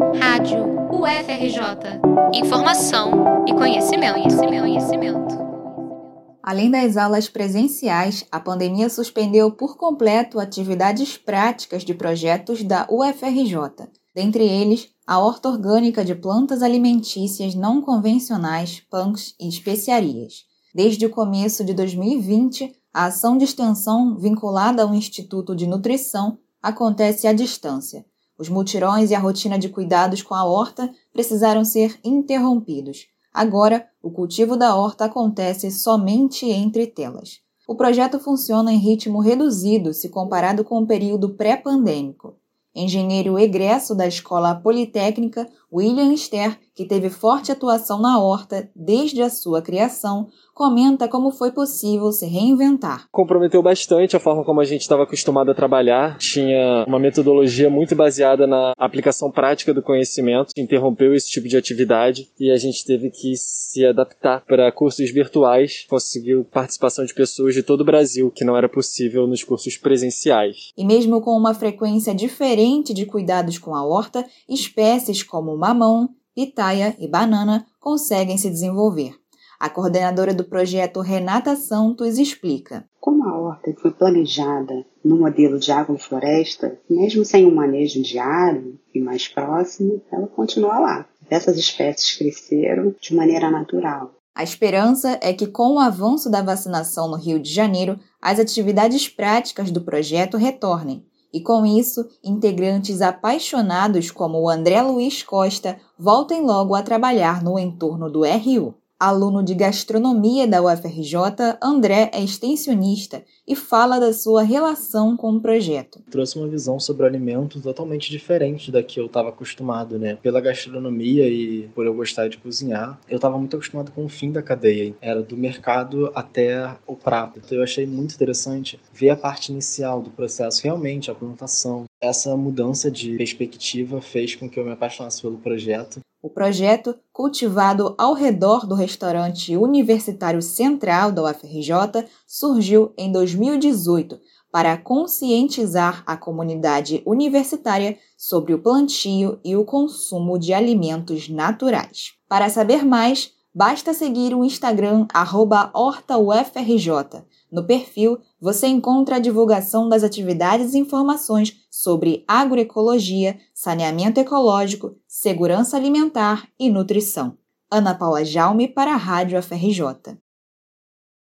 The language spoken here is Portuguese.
Rádio UFRJ. Informação e conhecimento, conhecimento, conhecimento. Além das aulas presenciais, a pandemia suspendeu por completo atividades práticas de projetos da UFRJ. Dentre eles, a horta orgânica de plantas alimentícias não convencionais, PANCs e especiarias. Desde o começo de 2020, a ação de extensão vinculada ao Instituto de Nutrição acontece à distância. Os mutirões e a rotina de cuidados com a horta precisaram ser interrompidos. Agora, o cultivo da horta acontece somente entre telas. O projeto funciona em ritmo reduzido se comparado com o período pré-pandêmico. Engenheiro egresso da Escola Politécnica, William Ster, que teve forte atuação na horta desde a sua criação, comenta como foi possível se reinventar. Comprometeu bastante a forma como a gente estava acostumado a trabalhar. Tinha uma metodologia muito baseada na aplicação prática do conhecimento, interrompeu esse tipo de atividade e a gente teve que se adaptar para cursos virtuais. Conseguiu participação de pessoas de todo o Brasil, que não era possível nos cursos presenciais. E mesmo com uma frequência diferente de cuidados com a horta, espécies como mamão, pitaia e banana conseguem se desenvolver. A coordenadora do projeto, Renata Santos, explica. Como a horta foi planejada no modelo de agrofloresta, mesmo sem um manejo diário e mais próximo, ela continua lá. Essas espécies cresceram de maneira natural. A esperança é que, com o avanço da vacinação no Rio de Janeiro, as atividades práticas do projeto retornem. E com isso, integrantes apaixonados como o André Luiz Costa voltem logo a trabalhar no entorno do RU. Aluno de gastronomia da UFRJ, André é extensionista e fala da sua relação com o projeto. Trouxe uma visão sobre o alimento totalmente diferente da que eu estava acostumado, né? Pela gastronomia e por eu gostar de cozinhar, eu estava muito acostumado com o fim da cadeia. Era do mercado até o prato. Então eu achei muito interessante ver a parte inicial do processo, realmente a plantação. Essa mudança de perspectiva fez com que eu me apaixonasse pelo projeto o projeto, cultivado ao redor do restaurante universitário central da UFRJ, surgiu em 2018 para conscientizar a comunidade universitária sobre o plantio e o consumo de alimentos naturais. Para saber mais, basta seguir o Instagram HortaUFRJ. No perfil, você encontra a divulgação das atividades e informações sobre agroecologia, saneamento ecológico, segurança alimentar e nutrição. Ana Paula Jaume para a Rádio FRJ.